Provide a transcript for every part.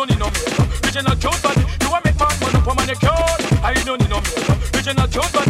don't need no you're but you want make my money for manicure. I don't need no man. Bitch, you're but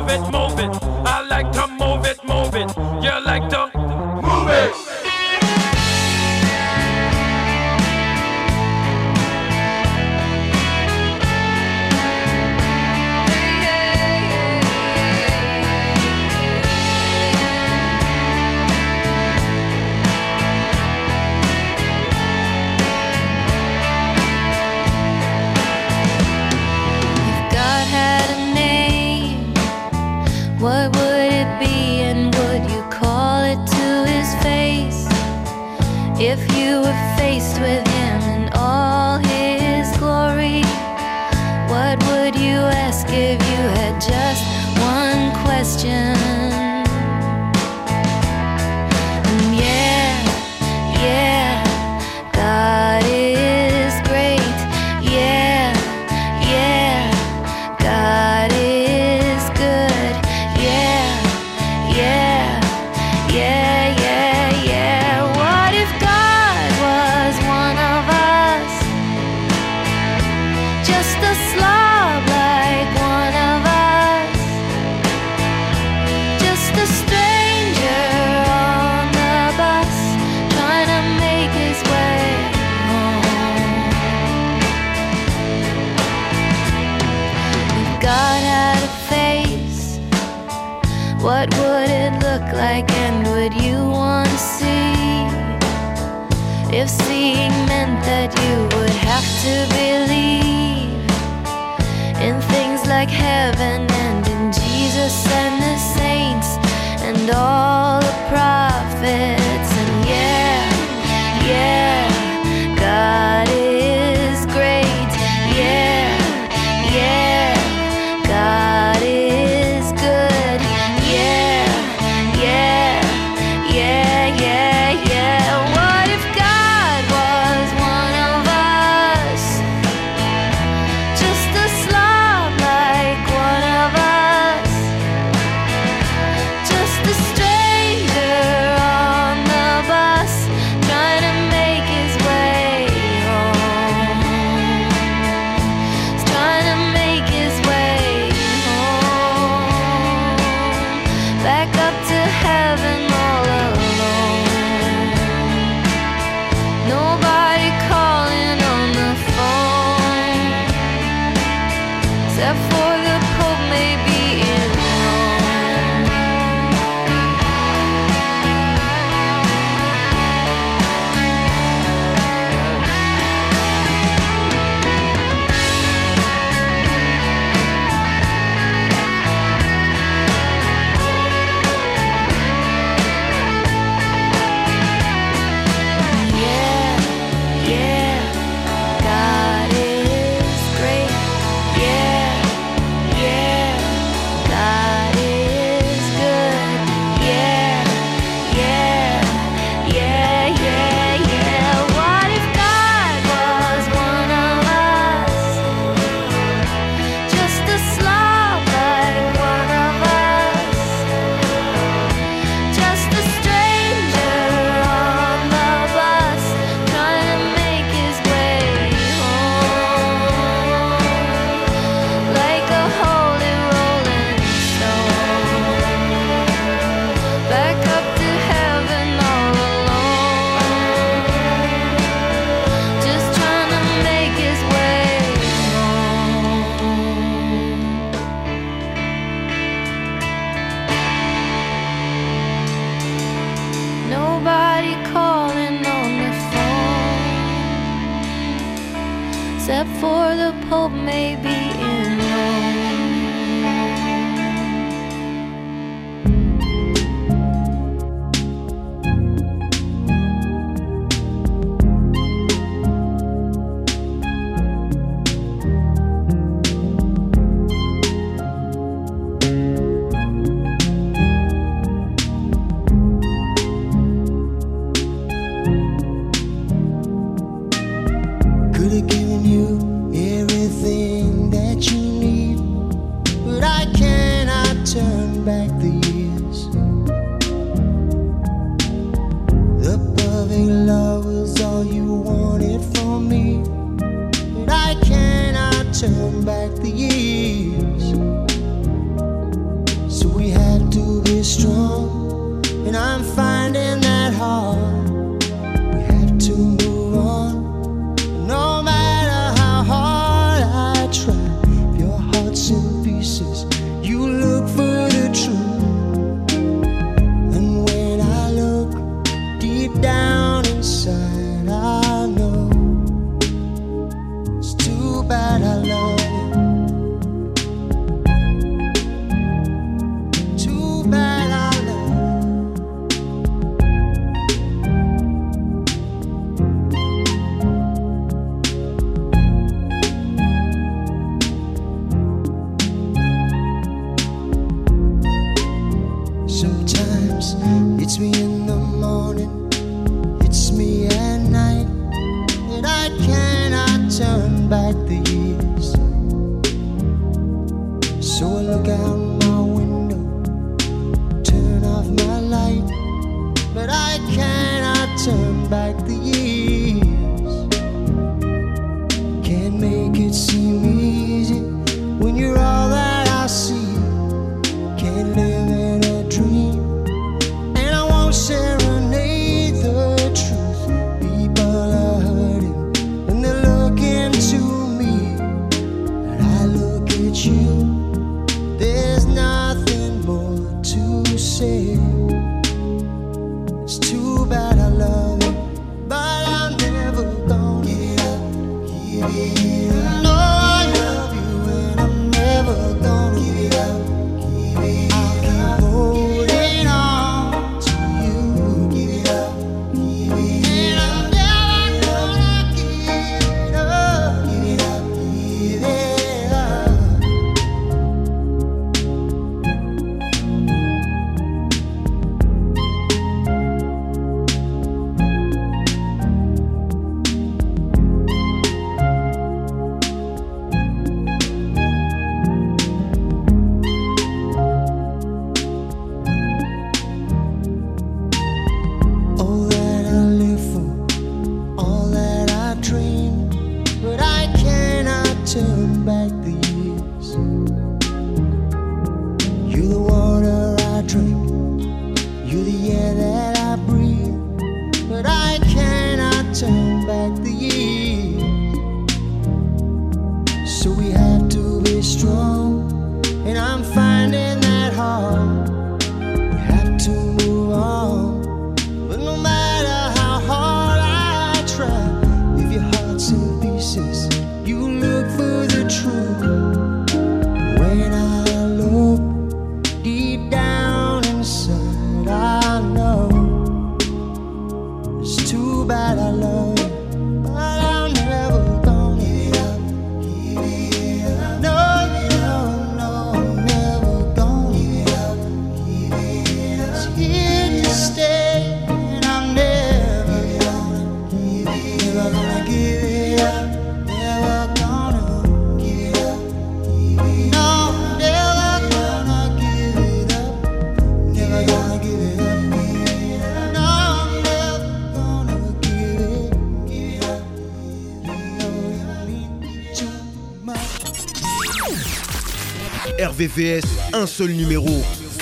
RVVS, un seul numéro.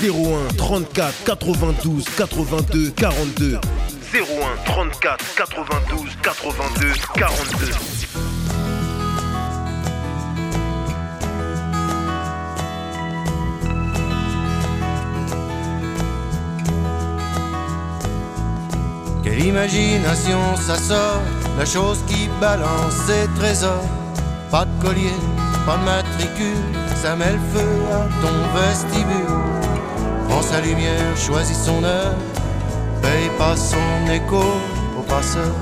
01 34 92 82 42 01 34 92 82 42 Quelle imagination ça sort, la chose qui balance ses trésors. Pas de collier, pas matricule, ça met le feu à ton vestibule. Prends sa lumière, choisis son heure, paye pas son écho au passeur.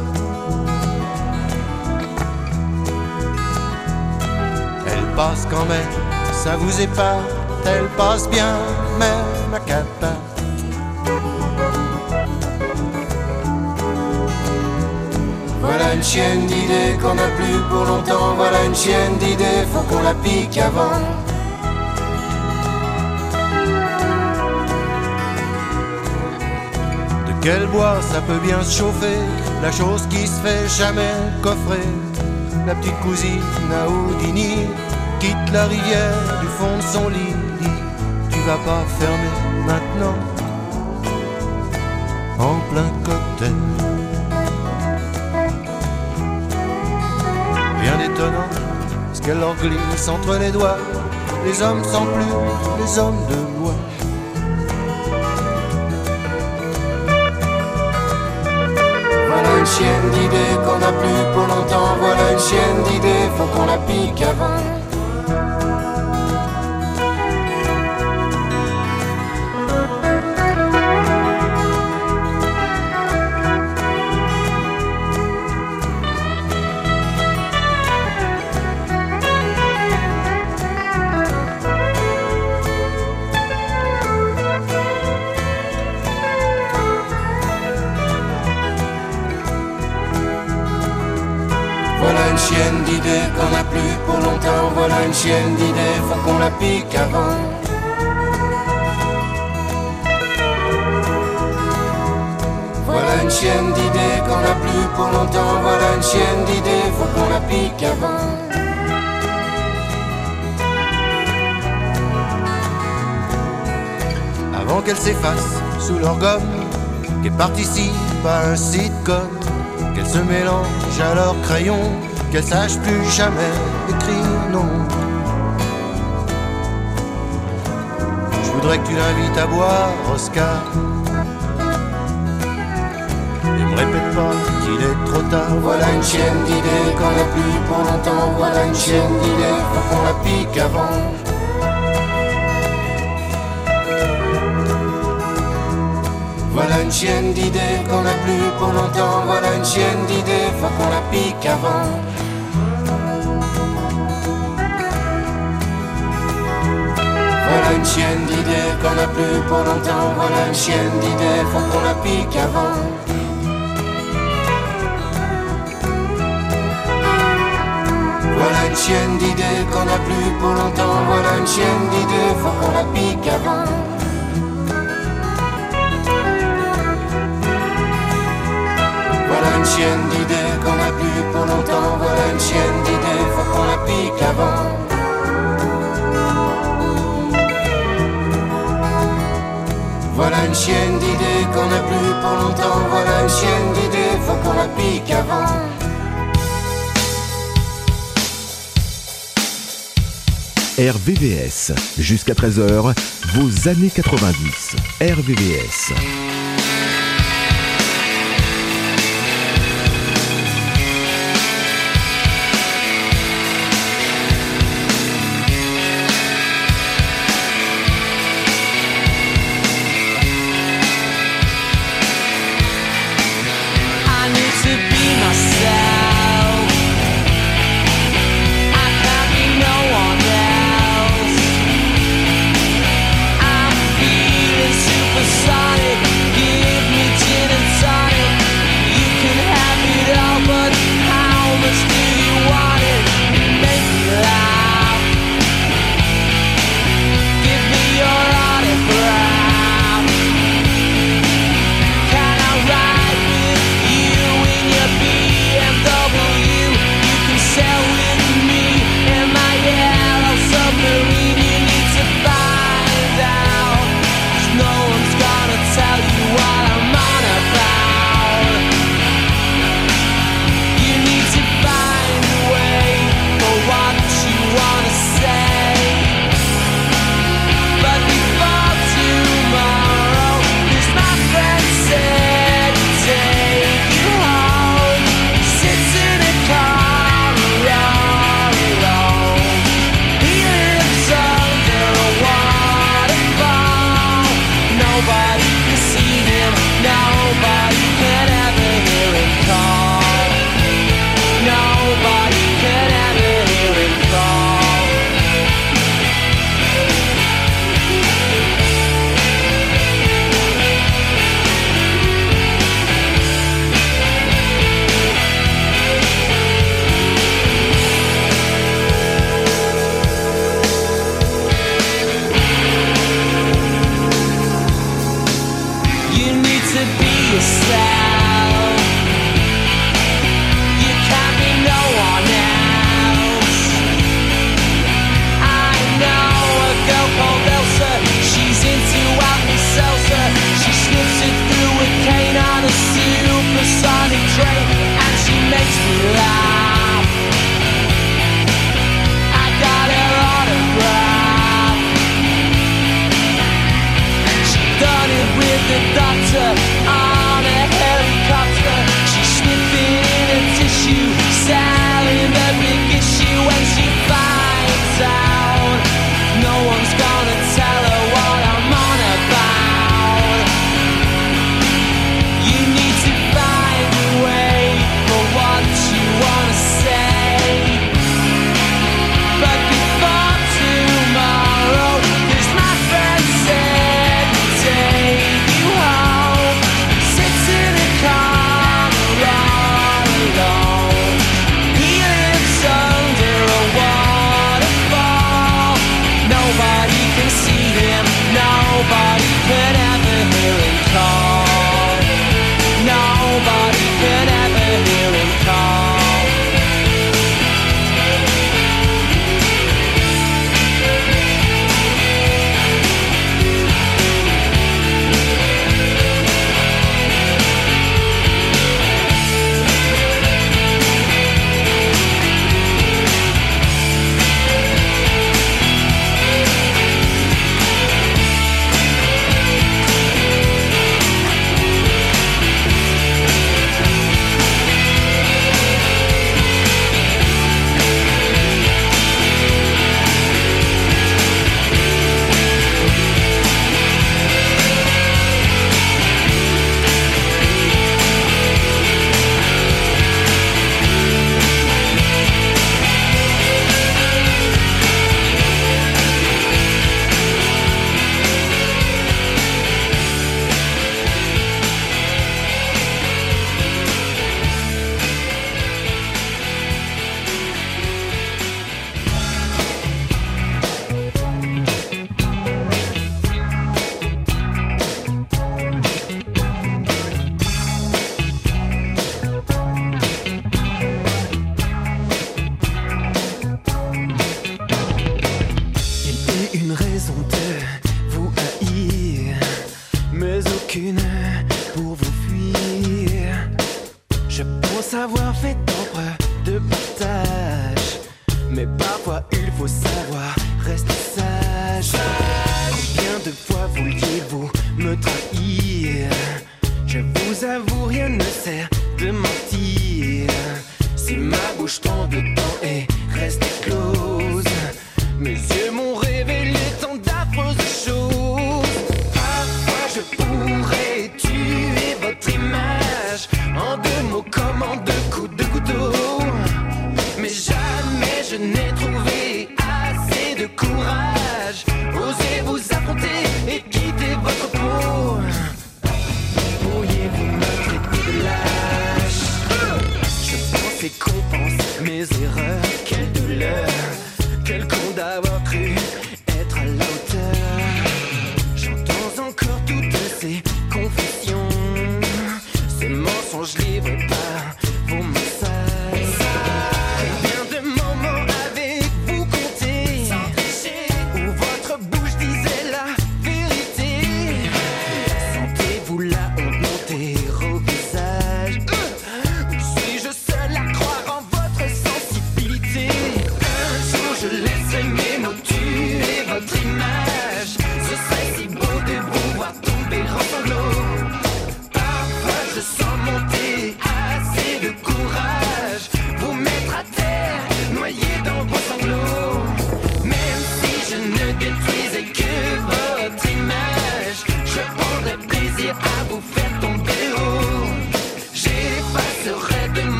Elle passe quand même, ça vous épate, elle passe bien, même à quatre. Une chienne d'idées qu'on n'a plus pour longtemps. Voilà une chienne d'idées, faut qu'on la pique avant. De quel bois ça peut bien se chauffer? La chose qui se fait jamais coffrer. La petite cousine à Houdini quitte la rivière du fond de son lit. Dit, Tu vas pas fermer maintenant en plein cocktail. Ce qu'elle leur glisse entre les doigts. Les hommes sans plus, les hommes de loi. Voilà une chienne d'idées qu'on n'a plus pour longtemps. Voilà une chienne d'idées, faut qu'on la pique avant. d'idées qu'on n'a plus pour longtemps. Voilà une chienne d'idées, faut qu'on la pique avant. Voilà une chienne d'idées qu'on n'a plus pour longtemps. Voilà une chienne d'idées, faut qu'on la pique avant. avant qu'elle s'efface sous leur gomme, qu'elle participe à un sitcom, qu'elle se mélange à leur crayon, qu'elle sache plus jamais écrire non. Je voudrais que tu l'invites à boire, Oscar. Et me répète pas qu'il est trop tard. Voilà une chienne d'idées qu'on a plus pour longtemps. Voilà une chienne d'idées, qu'on la pique avant. Voilà une chienne d'idées qu'on a plus pour longtemps. Voilà une chienne d'idées, faut qu'on la pique avant. Voilà une chienne d'idées qu'on a plus pour longtemps. Voilà une chienne d'idées, faut qu'on la pique avant. Voilà une chienne d'idées qu'on a plus pour longtemps. Voilà une chienne d'idées, faut qu'on la pique avant. Chienne d'idées qu'on a plus pour longtemps. Voilà une chienne d'idées, faut qu'on la pique avant. Voilà une chienne d'idées qu'on a plus pour longtemps. Voilà une chienne d'idées, faut qu'on la pique avant. RVVS. Jusqu'à 13h, vos années 90. RVVS.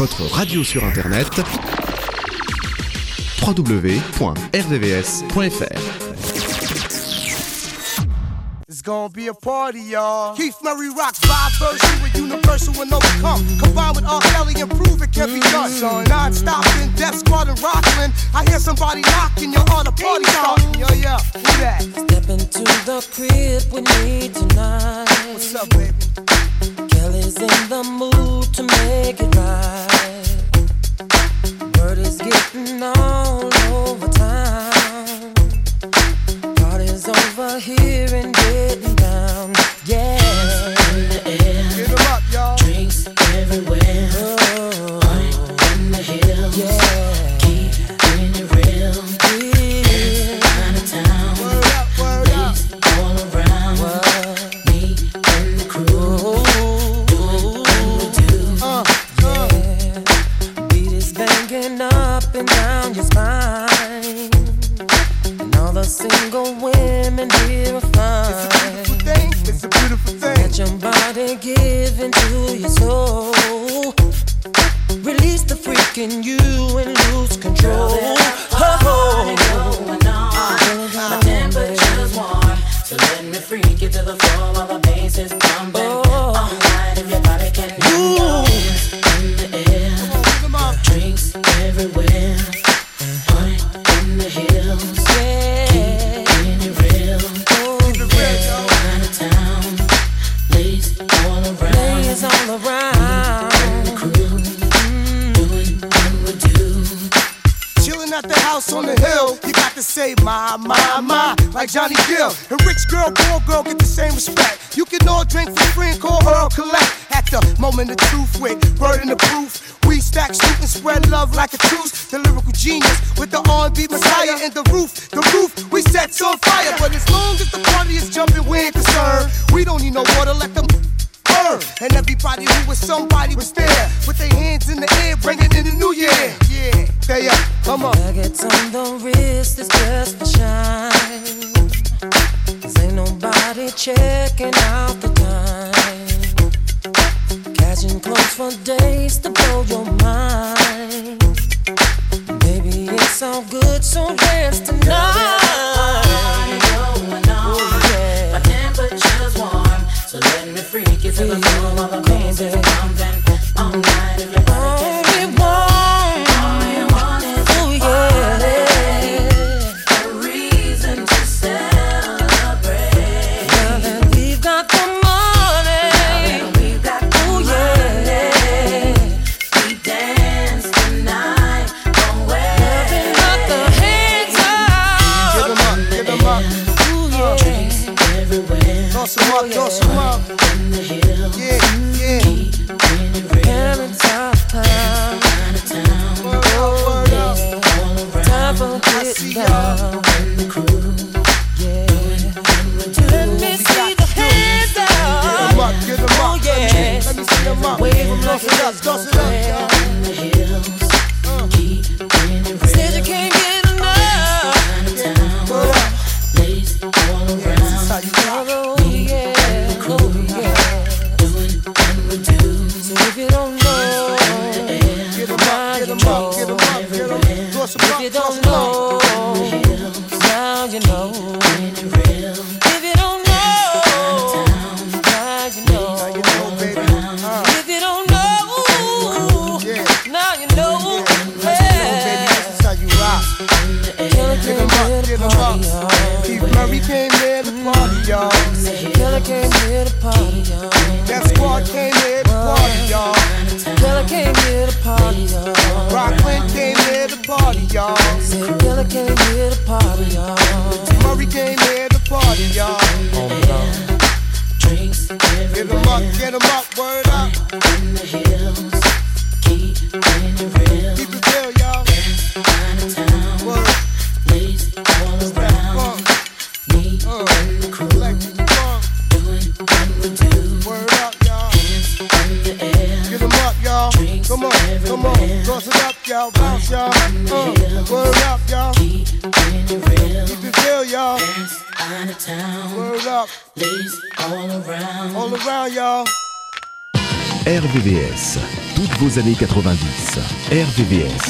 votre radio sur Internet www.rdvs.fr. It's gonna be a party, y'all. Keith Murray rock vibe version with universal and overcome. Combined with R. Kelly and prove it can be done. Mm-hmm. Non stop in Death Squad and Rockland. I hear somebody knocking, you're on a party starting. Yo, yeah, who that? Step into the crib with me tonight. What's up, baby? Kelly's in the mood to make it right. word is getting all over town. God is over here and getting down. Yeah. Chilling at the house on the hill, you got to say my, my, my, like Johnny Gill. And rich girl, poor girl get the same respect. You can all drink for free and call her collect. At the moment of truth with burden of proof. We stack, shoot, and spread love like a truce. The lyrical genius with the R&B messiah in the roof. The roof we set on fire. But as long as the party is jumping, we ain't concerned. We don't need no water, let them burn. And everybody who was somebody was there with their hands in the air, bringing in the new year. Yeah, stay up, come on. Nuggets on the wrist is just for shine. Cause ain't nobody checking out the time. Catching clothes for days to blow your mind. Baby, it's all good, so dance tonight. To the floor while is pumping. All night if All This around. rock. RVVS,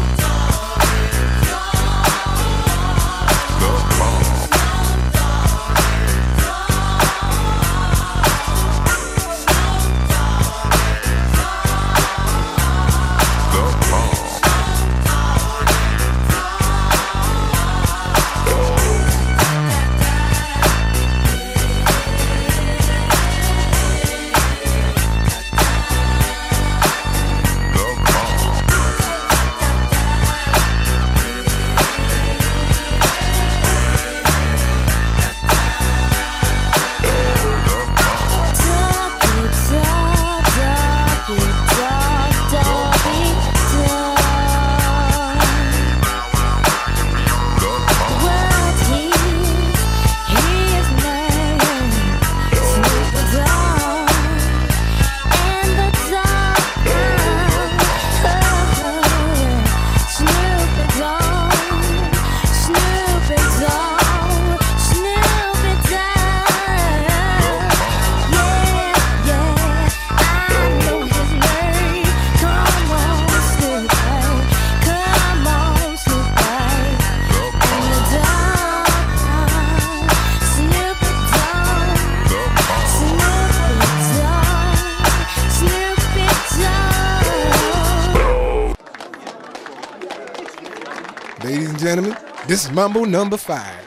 This is Mambo number five.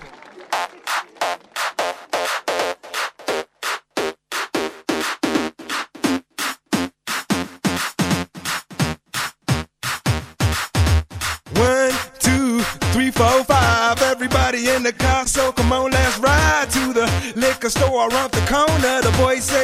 One, two, three, four, five. Everybody in the car, so come on, let's ride to the liquor store around the corner. The boys say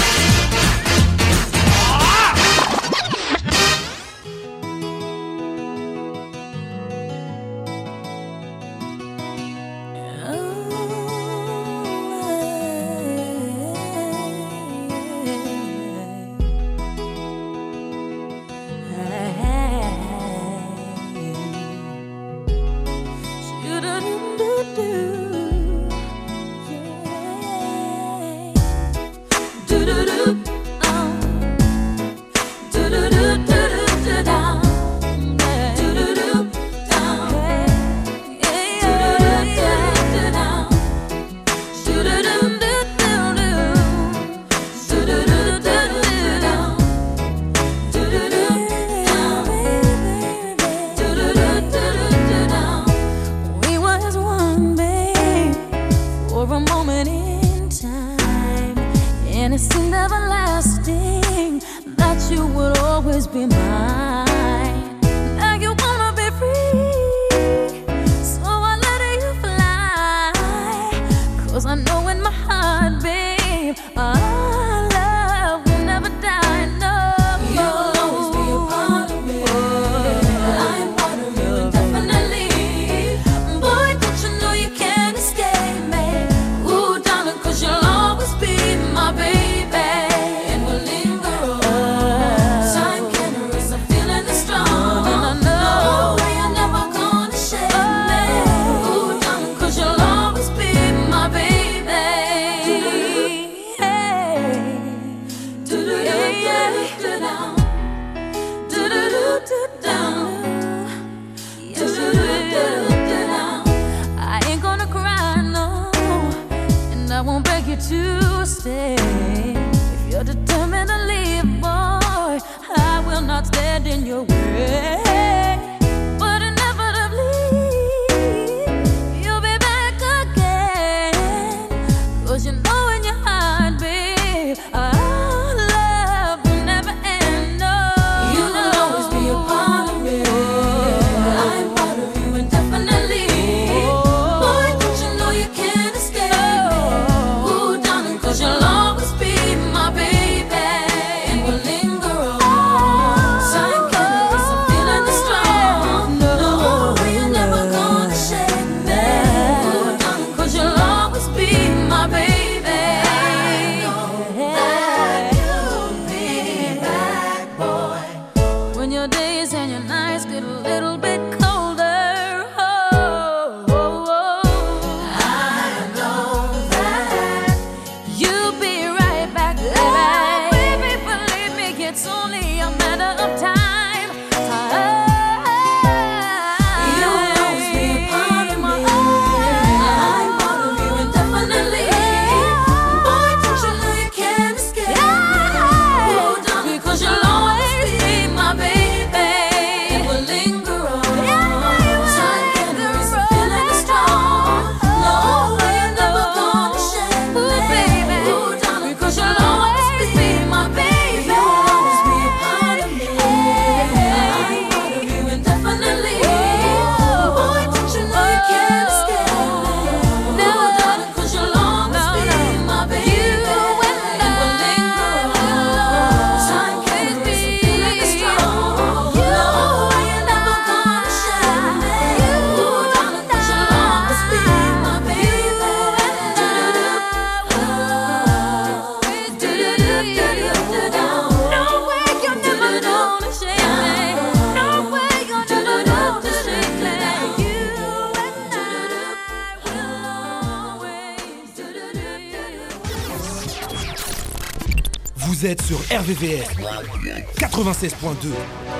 in your way. Sur RVVS 96.2.